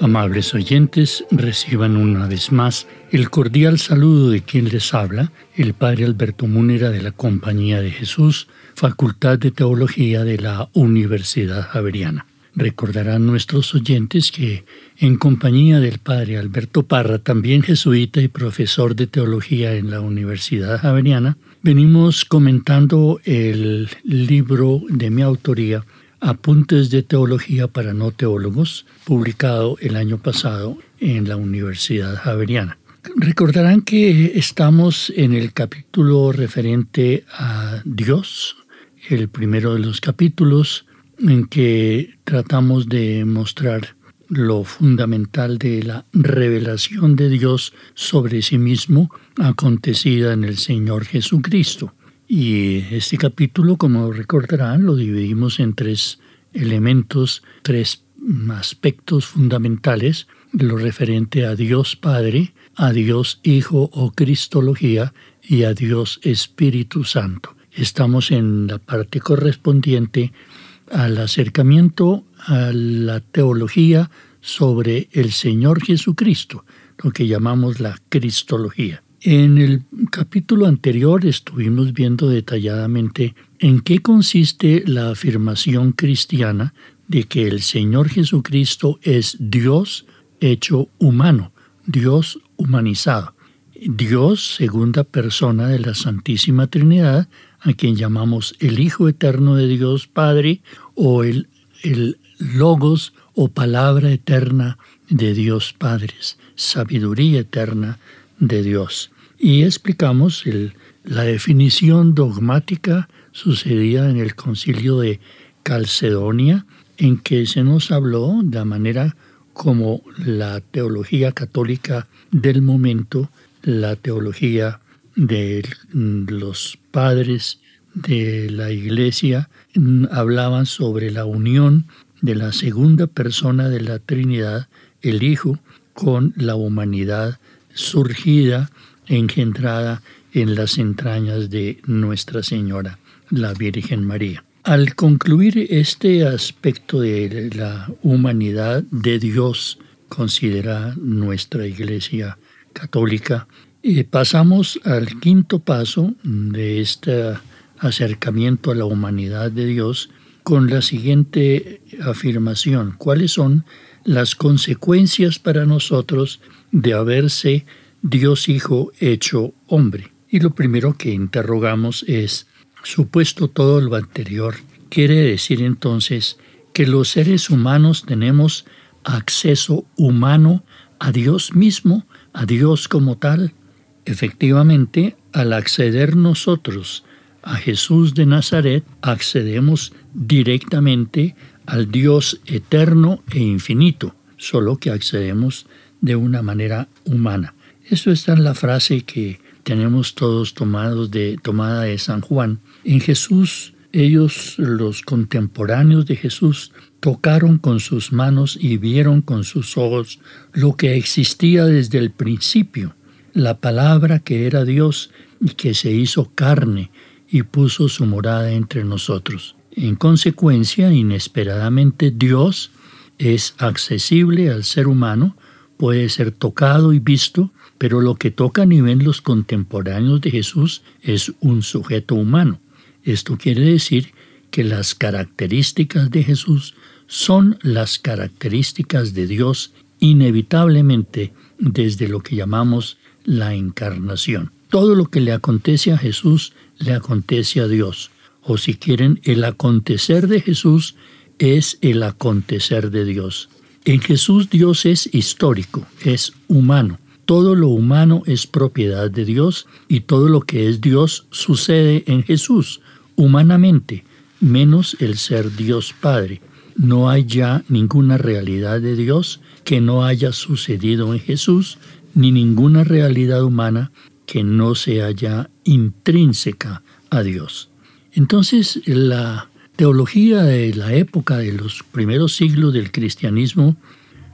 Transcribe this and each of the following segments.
Amables oyentes, reciban una vez más el cordial saludo de quien les habla, el Padre Alberto Múnera de la Compañía de Jesús, Facultad de Teología de la Universidad Javeriana. Recordarán nuestros oyentes que, en compañía del Padre Alberto Parra, también jesuita y profesor de teología en la Universidad Javeriana, venimos comentando el libro de mi autoría, Apuntes de Teología para No Teólogos, publicado el año pasado en la Universidad Javeriana. Recordarán que estamos en el capítulo referente a Dios, el primero de los capítulos en que tratamos de mostrar lo fundamental de la revelación de Dios sobre sí mismo acontecida en el Señor Jesucristo. Y este capítulo, como recordarán, lo dividimos en tres elementos, tres aspectos fundamentales, lo referente a Dios Padre, a Dios Hijo o Cristología y a Dios Espíritu Santo. Estamos en la parte correspondiente al acercamiento a la teología sobre el Señor Jesucristo, lo que llamamos la Cristología. En el capítulo anterior estuvimos viendo detalladamente en qué consiste la afirmación cristiana de que el Señor Jesucristo es Dios hecho humano, Dios humanizado. Dios, segunda persona de la Santísima Trinidad, a quien llamamos el Hijo Eterno de Dios Padre o el, el Logos o palabra eterna de Dios Padres, sabiduría eterna de Dios. Y explicamos la definición dogmática sucedida en el concilio de Calcedonia, en que se nos habló de la manera como la teología católica del momento, la teología de los padres de la iglesia, hablaban sobre la unión de la segunda persona de la Trinidad, el Hijo, con la humanidad surgida, engendrada en las entrañas de Nuestra Señora, la Virgen María. Al concluir este aspecto de la humanidad de Dios, considera nuestra Iglesia Católica, eh, pasamos al quinto paso de este acercamiento a la humanidad de Dios con la siguiente afirmación. ¿Cuáles son las consecuencias para nosotros de haberse Dios Hijo hecho hombre? Y lo primero que interrogamos es, supuesto todo lo anterior, quiere decir entonces que los seres humanos tenemos acceso humano a Dios mismo, a Dios como tal. Efectivamente, al acceder nosotros a Jesús de Nazaret, accedemos directamente al Dios eterno e infinito, solo que accedemos de una manera humana. Esto está en la frase que tenemos todos tomados de, tomada de San Juan. En Jesús, ellos, los contemporáneos de Jesús, tocaron con sus manos y vieron con sus ojos lo que existía desde el principio, la palabra que era Dios y que se hizo carne y puso su morada entre nosotros. En consecuencia, inesperadamente Dios es accesible al ser humano, puede ser tocado y visto pero lo que toca a nivel los contemporáneos de Jesús es un sujeto humano. Esto quiere decir que las características de Jesús son las características de Dios inevitablemente desde lo que llamamos la encarnación. Todo lo que le acontece a Jesús le acontece a Dios. O si quieren, el acontecer de Jesús es el acontecer de Dios. En Jesús Dios es histórico, es humano. Todo lo humano es propiedad de Dios y todo lo que es Dios sucede en Jesús, humanamente, menos el ser Dios Padre. No hay ya ninguna realidad de Dios que no haya sucedido en Jesús, ni ninguna realidad humana que no sea ya intrínseca a Dios. Entonces, la teología de la época de los primeros siglos del cristianismo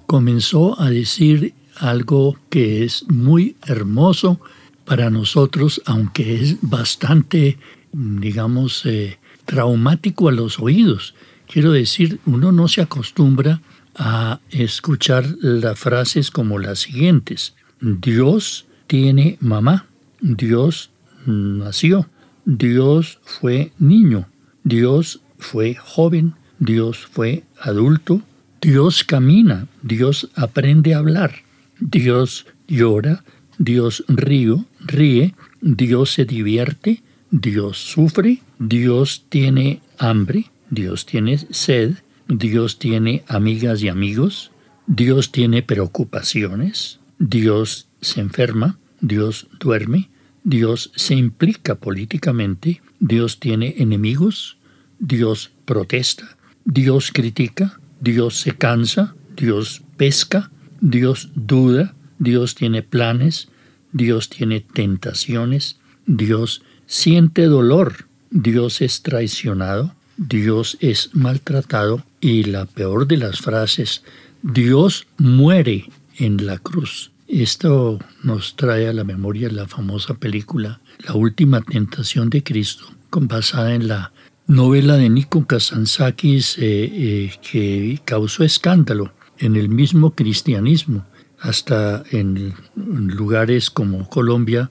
comenzó a decir algo que es muy hermoso para nosotros, aunque es bastante, digamos, eh, traumático a los oídos. Quiero decir, uno no se acostumbra a escuchar las frases como las siguientes. Dios tiene mamá, Dios nació, Dios fue niño, Dios fue joven, Dios fue adulto, Dios camina, Dios aprende a hablar, Dios llora, Dios río, ríe, Dios se divierte, Dios sufre, Dios tiene hambre, Dios tiene sed, Dios tiene amigas y amigos, Dios tiene preocupaciones, Dios se enferma, Dios duerme, Dios se implica políticamente, Dios tiene enemigos, Dios protesta, Dios critica, Dios se cansa, Dios pesca, Dios duda, Dios tiene planes, Dios tiene tentaciones, Dios siente dolor, Dios es traicionado, Dios es maltratado y la peor de las frases, Dios muere en la cruz. Esto nos trae a la memoria la famosa película La última tentación de Cristo, basada en la novela de Nico Kazantzakis eh, eh, que causó escándalo en el mismo cristianismo. Hasta en lugares como Colombia,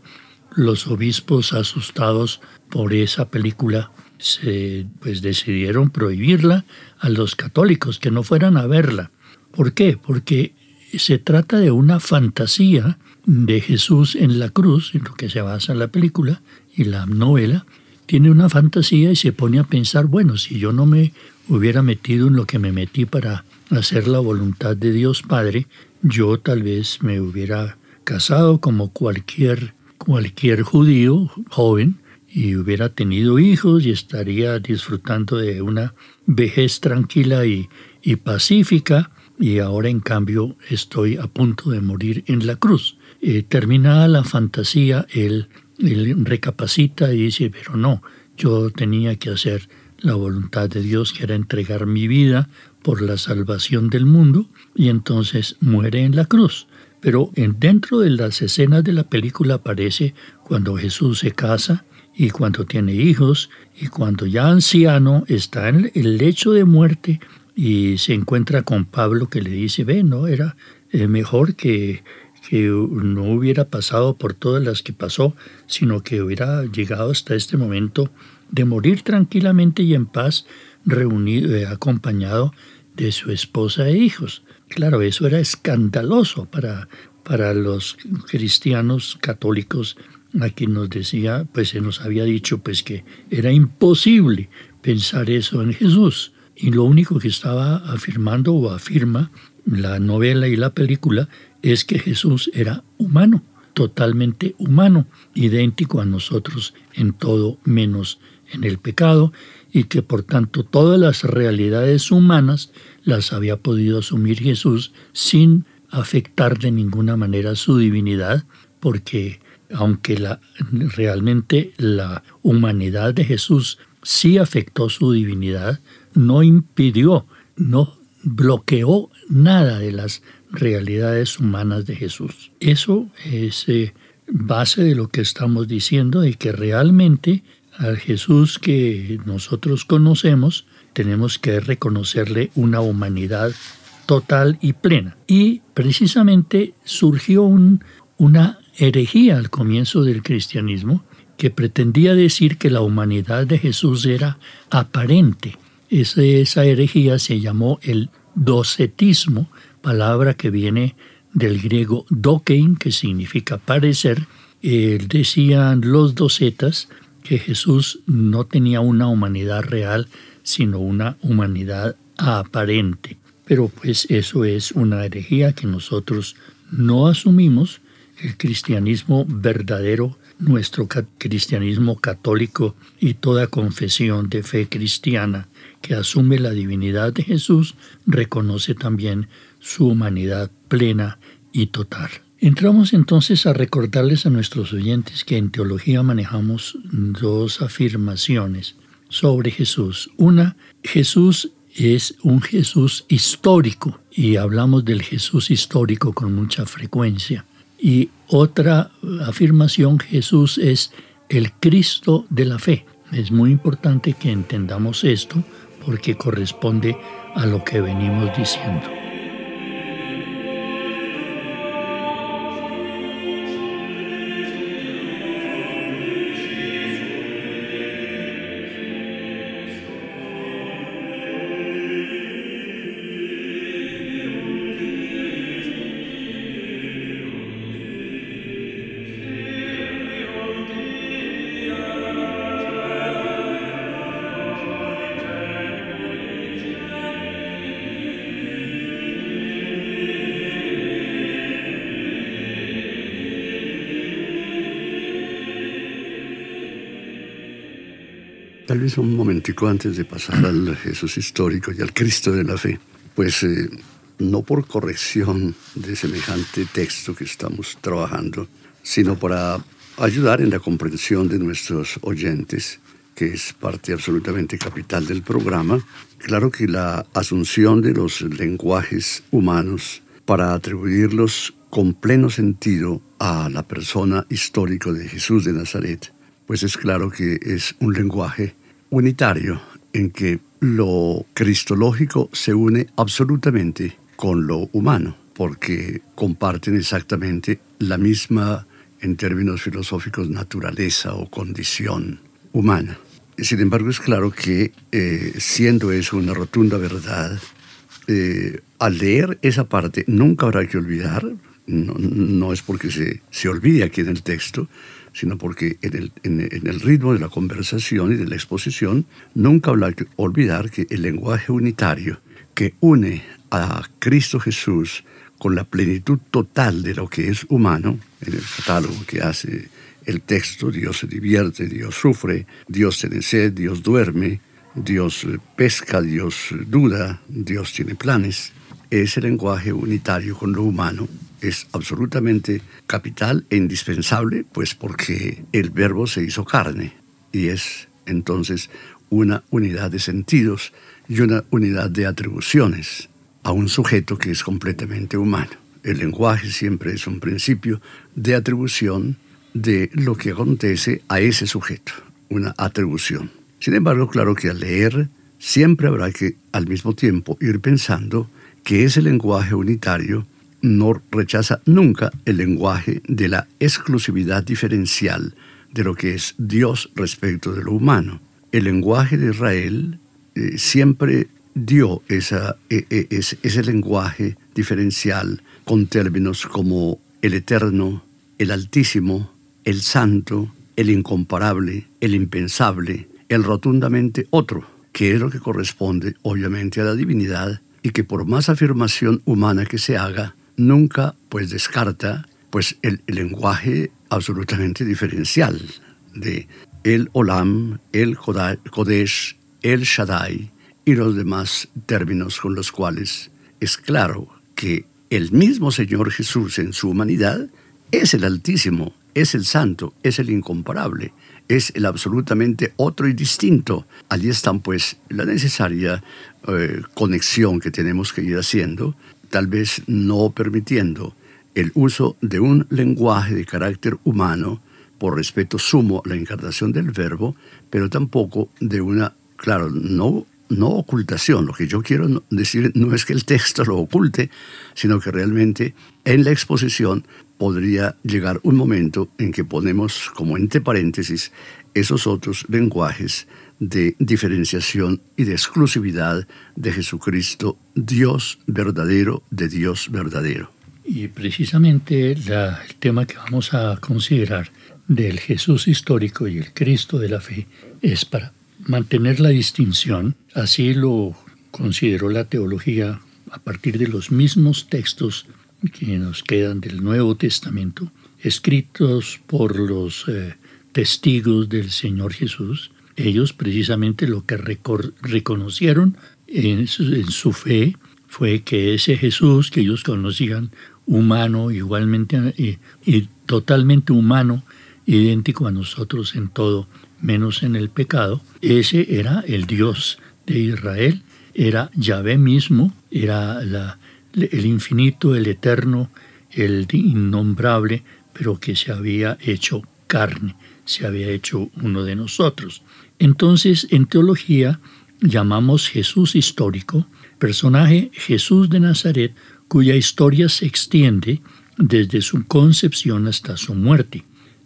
los obispos asustados por esa película se, pues decidieron prohibirla a los católicos que no fueran a verla. ¿Por qué? Porque se trata de una fantasía de Jesús en la cruz, en lo que se basa la película y la novela, tiene una fantasía y se pone a pensar, bueno, si yo no me hubiera metido en lo que me metí para hacer la voluntad de Dios Padre, yo tal vez me hubiera casado como cualquier, cualquier judío joven y hubiera tenido hijos y estaría disfrutando de una vejez tranquila y, y pacífica y ahora en cambio estoy a punto de morir en la cruz. Eh, terminada la fantasía, él él recapacita y dice, pero no, yo tenía que hacer la voluntad de Dios, que era entregar mi vida por la salvación del mundo, y entonces muere en la cruz. Pero en, dentro de las escenas de la película aparece cuando Jesús se casa y cuando tiene hijos y cuando ya anciano está en el lecho de muerte y se encuentra con Pablo que le dice, ve, no, era eh, mejor que que no hubiera pasado por todas las que pasó, sino que hubiera llegado hasta este momento de morir tranquilamente y en paz, reunido, eh, acompañado de su esposa e hijos. Claro, eso era escandaloso para, para los cristianos católicos a quien nos decía, pues se nos había dicho pues que era imposible pensar eso en Jesús. Y lo único que estaba afirmando o afirma la novela y la película es que Jesús era humano, totalmente humano, idéntico a nosotros en todo menos en el pecado, y que por tanto todas las realidades humanas las había podido asumir Jesús sin afectar de ninguna manera su divinidad, porque aunque la, realmente la humanidad de Jesús sí afectó su divinidad, no impidió, no bloqueó nada de las realidades humanas de Jesús. Eso es eh, base de lo que estamos diciendo, de que realmente al Jesús que nosotros conocemos tenemos que reconocerle una humanidad total y plena. Y precisamente surgió una herejía al comienzo del cristianismo que pretendía decir que la humanidad de Jesús era aparente. Esa, herejía se llamó el docetismo, palabra que viene del griego dokein, que significa parecer. decían los docetas que Jesús no tenía una humanidad real, sino una humanidad aparente. Pero pues eso es una herejía que nosotros no asumimos. El cristianismo verdadero, nuestro cristianismo católico y toda confesión de fe cristiana que asume la divinidad de Jesús, reconoce también su humanidad plena y total. Entramos entonces a recordarles a nuestros oyentes que en teología manejamos dos afirmaciones sobre Jesús. Una, Jesús es un Jesús histórico y hablamos del Jesús histórico con mucha frecuencia. Y otra afirmación, Jesús es el Cristo de la fe. Es muy importante que entendamos esto porque corresponde a lo que venimos diciendo. Tal vez un momentico antes de pasar al Jesús histórico y al Cristo de la fe, pues eh, no por corrección de semejante texto que estamos trabajando, sino para ayudar en la comprensión de nuestros oyentes, que es parte absolutamente capital del programa. Claro que la asunción de los lenguajes humanos para atribuirlos con pleno sentido a la persona histórica de Jesús de Nazaret, pues es claro que es un lenguaje unitario en que lo cristológico se une absolutamente con lo humano, porque comparten exactamente la misma, en términos filosóficos, naturaleza o condición humana. Sin embargo, es claro que eh, siendo eso una rotunda verdad, eh, al leer esa parte nunca habrá que olvidar, no, no es porque se, se olvide aquí en el texto, sino porque en el, en, el, ritmo de la conversación y de la exposición nunca olvidar que el lenguaje unitario que une a Cristo Jesús con la plenitud total de lo que es humano, en el catálogo que hace el texto, Dios se divierte, Dios sufre, Dios tiene sed, Dios duerme, Dios pesca, Dios duda, Dios tiene planes, ese lenguaje unitario con lo humano es absolutamente capital e indispensable, pues porque el verbo se hizo carne y es entonces una unidad de sentidos y una unidad de atribuciones a un sujeto que es completamente humano. El lenguaje siempre es un principio de atribución de lo que acontece a ese sujeto, una atribución. Sin embargo, claro que al leer siempre habrá que al mismo tiempo ir pensando que ese lenguaje unitario no rechaza nunca el lenguaje de la exclusividad diferencial de lo que es Dios respecto de lo humano. El lenguaje de Israel eh, siempre dio esa, e, e, ese lenguaje diferencial con términos como el eterno, el altísimo, el santo, el incomparable, el impensable, el rotundamente otro, que es lo que corresponde obviamente a la divinidad y que por más afirmación humana que se haga, nunca pues descarta pues el, lenguaje absolutamente diferencial de el Olam, el Kodesh, el Shaddai y los demás términos con los cuales es claro que el mismo Señor Jesús en su humanidad es el Altísimo, es el Santo, es el Incomparable, es el absolutamente otro y distinto. Allí están pues la necesaria eh, conexión que tenemos que ir haciendo tal vez no permitiendo el uso de un lenguaje de carácter humano por respeto sumo a la encarnación del verbo, pero tampoco de una, claro, no, no ocultación. Lo que yo quiero decir no es que el texto lo oculte, sino que realmente en la exposición podría llegar un momento en que ponemos como entre paréntesis esos otros lenguajes de diferenciación y de exclusividad de Jesucristo, Dios verdadero de Dios verdadero. Y precisamente el tema que vamos a considerar del Jesús histórico y el Cristo de la fe es para mantener la distinción, así lo consideró la teología a partir de los mismos textos que nos quedan del Nuevo Testamento, escritos por los eh, testigos del Señor Jesús. Ellos precisamente lo que reconocieron en su, fe fue que ese Jesús que ellos conocían, humano, igualmente y, y totalmente humano, idéntico a nosotros en todo, menos en el pecado, ese era el Dios de Israel, era Yahvé mismo, era el infinito, el eterno, el innombrable, pero que se había hecho carne, se había hecho uno de nosotros. Entonces, en teología llamamos Jesús histórico, personaje Jesús de Nazaret, cuya historia se extiende desde su concepción hasta su muerte.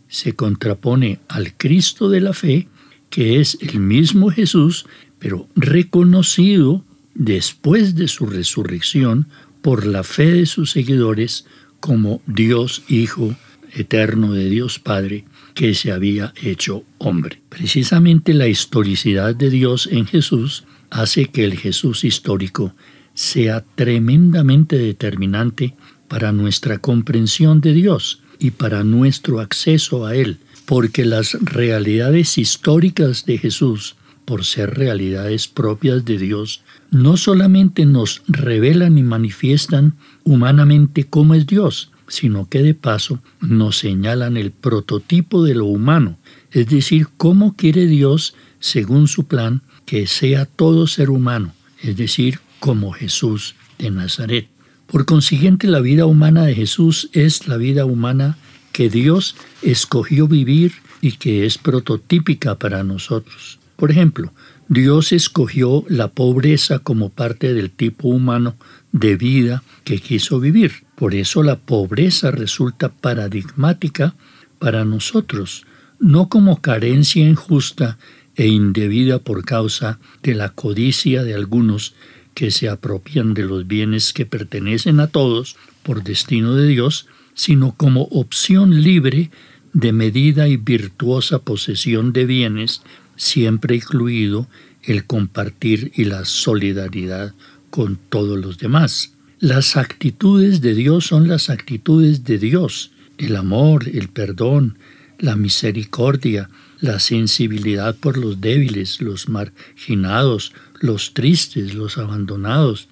Se contrapone al Cristo de la fe, que es el mismo Jesús, pero reconocido después de su resurrección por la fe de sus seguidores como Dios Hijo eterno de Dios Padre, que se había hecho hombre. Precisamente la historicidad de Dios en Jesús hace que el Jesús histórico sea tremendamente determinante para nuestra comprensión de Dios y para nuestro acceso a Él, porque las realidades históricas de Jesús, por ser realidades propias de Dios, no solamente nos revelan y manifiestan humanamente cómo es Dios, sino que de paso nos señalan el prototipo de lo humano, es decir, cómo quiere Dios, según su plan, que sea todo ser humano, es decir, como Jesús de Nazaret. Por consiguiente, la vida humana de Jesús es la vida humana que Dios escogió vivir y que es prototípica para nosotros. Por ejemplo, Dios escogió la pobreza como parte del tipo humano de vida que quiso vivir. Por eso la pobreza resulta paradigmática para nosotros, no como carencia injusta e indebida por causa de la codicia de algunos que se apropian de los bienes que pertenecen a todos por destino de Dios, sino como opción libre de medida y virtuosa posesión de bienes, siempre incluido el compartir y la solidaridad con todos los demás. Las actitudes de Dios son las actitudes de Dios, el amor, el perdón, la misericordia, la sensibilidad por los débiles, los marginados, los tristes, los abandonados,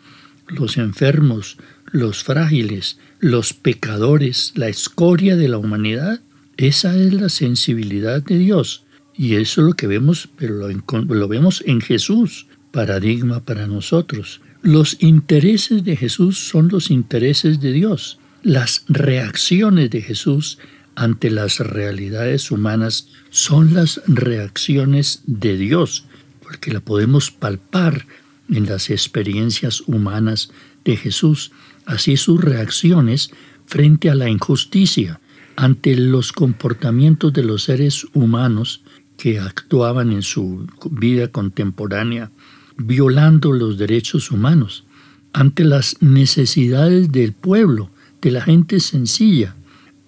los enfermos, los frágiles, los pecadores, la escoria de la humanidad. Esa es la sensibilidad de Dios. Y eso es lo que vemos, pero lo, vemos en Jesús, paradigma para nosotros. Los intereses de Jesús son los intereses de Dios. Las reacciones de Jesús ante las realidades humanas son las reacciones de Dios, porque la podemos palpar en las experiencias humanas de Jesús, así sus reacciones frente a la injusticia, ante los comportamientos de los seres humanos que actuaban en su vida contemporánea, violando los derechos humanos, ante las necesidades del pueblo, de la gente sencilla,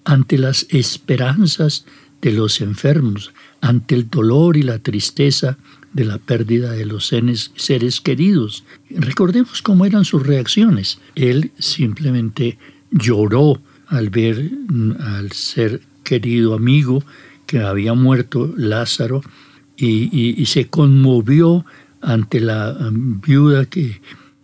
ante las esperanzas de los enfermos, ante el dolor y la tristeza de la pérdida de los seres, queridos. Recordemos cómo eran sus reacciones. Él simplemente lloró al ver al ser querido amigo que había muerto, Lázaro, y, y se conmovió ante la um, viuda que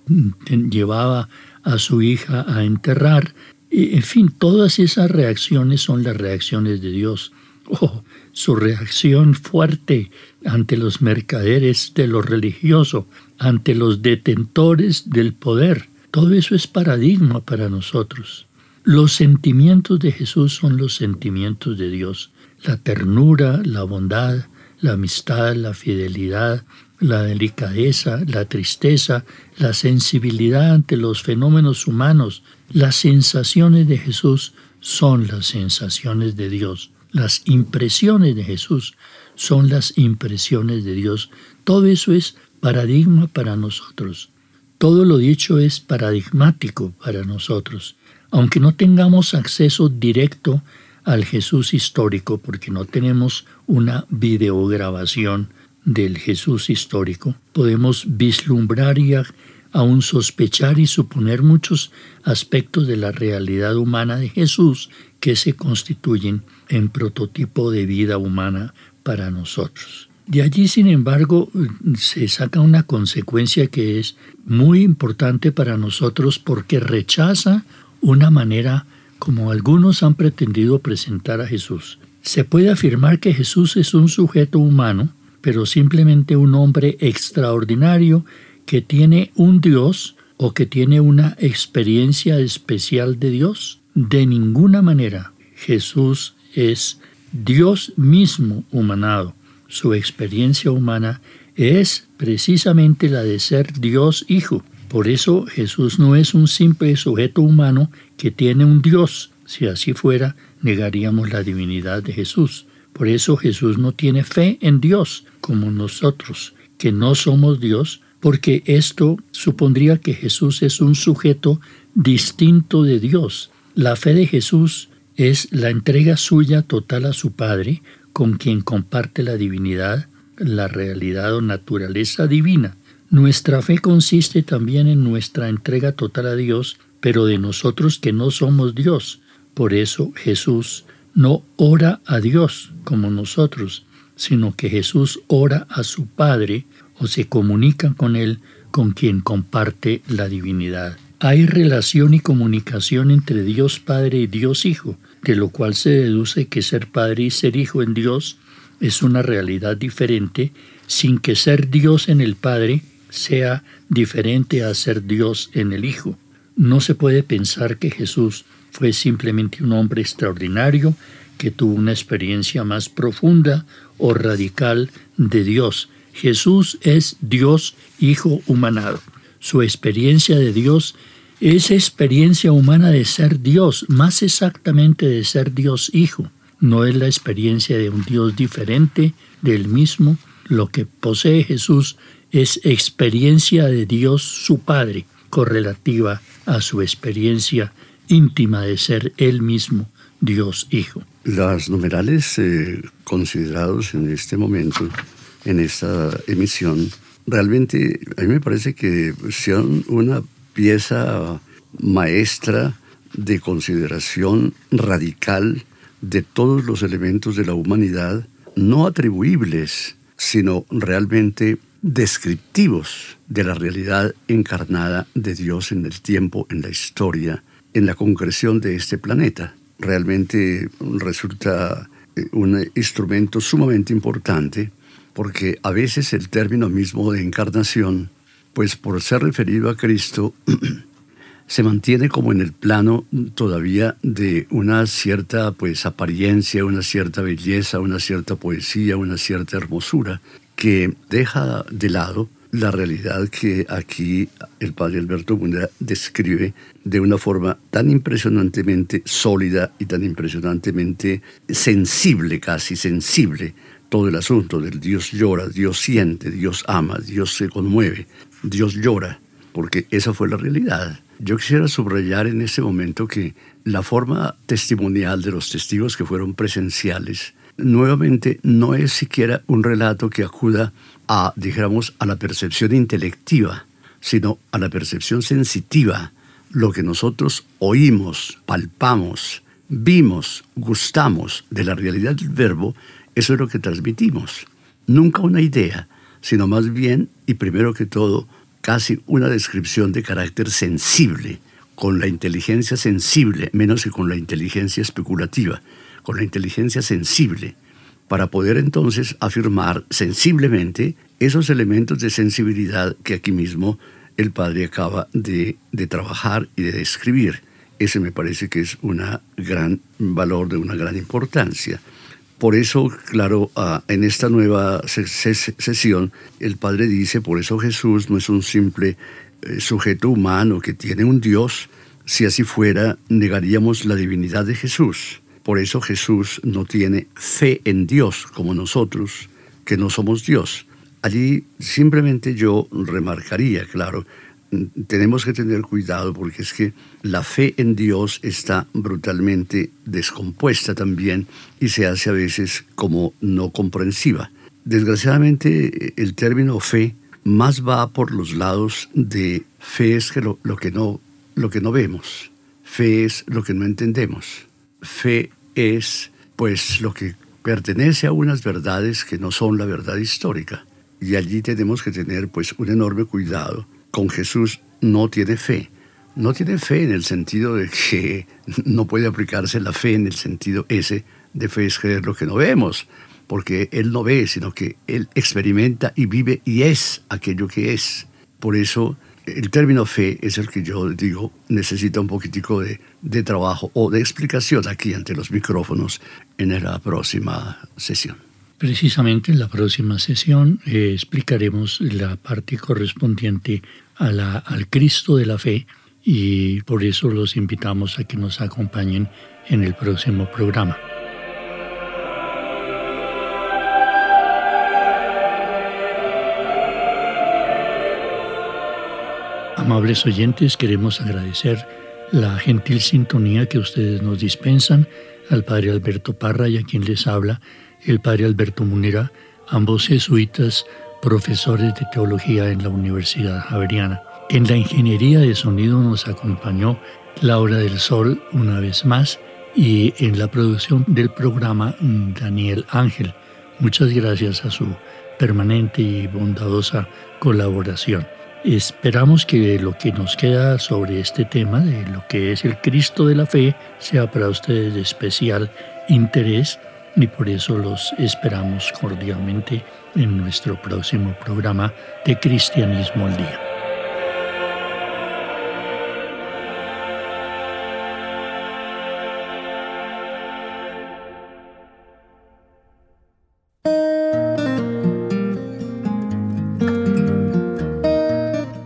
mm, llevaba a su hija a enterrar en fin, todas esas reacciones son las reacciones de Dios. Oh, su reacción fuerte ante los mercaderes de lo religioso, ante los detentores del poder. Todo eso es paradigma para nosotros. Los sentimientos de Jesús son los sentimientos de Dios. La ternura, la bondad, la amistad, la fidelidad, la delicadeza, la tristeza, la sensibilidad ante los fenómenos humanos, las sensaciones de Jesús son las sensaciones de Dios. Las impresiones de Jesús son las impresiones de Dios. Todo eso es paradigma para nosotros. Todo lo dicho es paradigmático para nosotros. Aunque no tengamos acceso directo al Jesús histórico, porque no tenemos una videograbación del Jesús histórico, podemos vislumbrar y aún sospechar y suponer muchos aspectos de la realidad humana de Jesús que se constituyen en prototipo de vida humana para nosotros. De allí, sin embargo, se saca una consecuencia que es muy importante para nosotros porque rechaza una manera como algunos han pretendido presentar a Jesús. Se puede afirmar que Jesús es un sujeto humano, pero simplemente un hombre extraordinario que tiene un Dios o que tiene una experiencia especial de Dios. De ninguna manera Jesús es Dios mismo humanado. Su experiencia humana es precisamente la de ser Dios Hijo. Por eso Jesús no es un simple sujeto humano que tiene un Dios. Si así fuera, negaríamos la divinidad de Jesús. Por eso Jesús no tiene fe en Dios como nosotros, que no somos Dios, porque esto supondría que Jesús es un sujeto distinto de Dios. La fe de Jesús es la entrega suya total a su Padre, con quien comparte la divinidad, la realidad o naturaleza divina. Nuestra fe consiste también en nuestra entrega total a Dios, pero de nosotros que no somos Dios. Por eso Jesús no ora a Dios como nosotros, sino que Jesús ora a su Padre o se comunica con Él con quien comparte la divinidad. Hay relación y comunicación entre Dios Padre y Dios Hijo, de lo cual se deduce que ser Padre y ser Hijo en Dios es una realidad diferente, sin que ser Dios en el Padre sea diferente a ser Dios en el Hijo. No se puede pensar que Jesús fue simplemente un hombre extraordinario que tuvo una experiencia más profunda o radical de Dios. Jesús es Dios Hijo humanado. Su experiencia de Dios es experiencia humana de ser Dios, más exactamente de ser Dios Hijo. No es la experiencia de un Dios diferente del mismo. Lo que posee Jesús es experiencia de Dios su Padre, correlativa a su experiencia íntima de ser Él mismo, Dios Hijo. Las numerales eh, considerados en este momento, en esta emisión, realmente a mí me parece que son una pieza maestra de consideración radical de todos los elementos de la humanidad, no atribuibles, sino realmente descriptivos de la realidad encarnada de Dios en el tiempo, en la historia, en la concreción de este planeta. Realmente resulta eh, un instrumento sumamente importante porque a veces el término mismo de encarnación, pues por ser referido a Cristo, se mantiene como en el plano todavía de una cierta pues apariencia, una cierta belleza, una cierta poesía, una cierta hermosura, que deja de lado la realidad que aquí el padre Alberto Munera describe de una forma tan impresionantemente sólida y tan impresionantemente sensible, casi sensible, todo el asunto del Dios llora, Dios siente, Dios ama, Dios se conmueve, Dios llora, porque esa fue la realidad. Yo quisiera subrayar en este momento que la forma testimonial de los testigos que fueron presenciales nuevamente no es siquiera un relato que acuda a, dijéramos, a la percepción intelectiva, sino a la percepción sensitiva, lo que nosotros oímos, palpamos, vimos, gustamos de la realidad del verbo, eso es lo que transmitimos. Nunca una idea, sino más bien, y primero que todo, casi una descripción de carácter sensible, con la inteligencia sensible, menos que con la inteligencia especulativa con la inteligencia sensible, para poder entonces afirmar sensiblemente esos elementos de sensibilidad que aquí mismo el padre acaba de, trabajar y de describir. Ese me parece que es un gran valor de una gran importancia. Por eso, claro, en esta nueva sesión, el Padre dice, por eso Jesús no es un simple eh, sujeto humano que tiene un Dios. Si así fuera, negaríamos la divinidad de Jesús. Por eso Jesús no tiene fe en Dios como nosotros, que no somos Dios. Allí simplemente yo remarcaría, claro, tenemos que tener cuidado porque es que la fe en Dios está brutalmente descompuesta también y se hace a veces como no comprensiva. Desgraciadamente el término fe más va por los lados de fe es que lo, que no, lo que no vemos, fe es lo que no entendemos, fe es pues lo que pertenece a unas verdades que no son la verdad histórica. Y allí tenemos que tener pues un enorme cuidado con Jesús no tiene fe. No tiene fe en el sentido de que no puede aplicarse la fe en el sentido ese de fe es creer lo que no vemos, porque Él no ve, sino que Él experimenta y vive y es aquello que es. Por eso el término fe es el que yo digo necesita un poquitico de, de trabajo o de explicación aquí ante los micrófonos en la próxima sesión. Precisamente en la próxima sesión eh, explicaremos la parte correspondiente a la, al Cristo de la fe y por eso los invitamos a que nos acompañen en el próximo programa. Amables oyentes, queremos agradecer la gentil sintonía que ustedes nos dispensan al Padre Alberto Parra y a quien les habla el Padre Alberto Munera, ambos jesuitas profesores de teología en la Universidad Javeriana. En la ingeniería de sonido nos acompañó Laura del Sol una vez más y en la producción del programa Daniel Ángel. Muchas gracias a su permanente y bondadosa colaboración. Esperamos que lo que nos queda sobre este tema de lo que es el Cristo de la fe sea para ustedes de especial interés y por eso los esperamos cordialmente en nuestro próximo programa de Cristianismo al Día.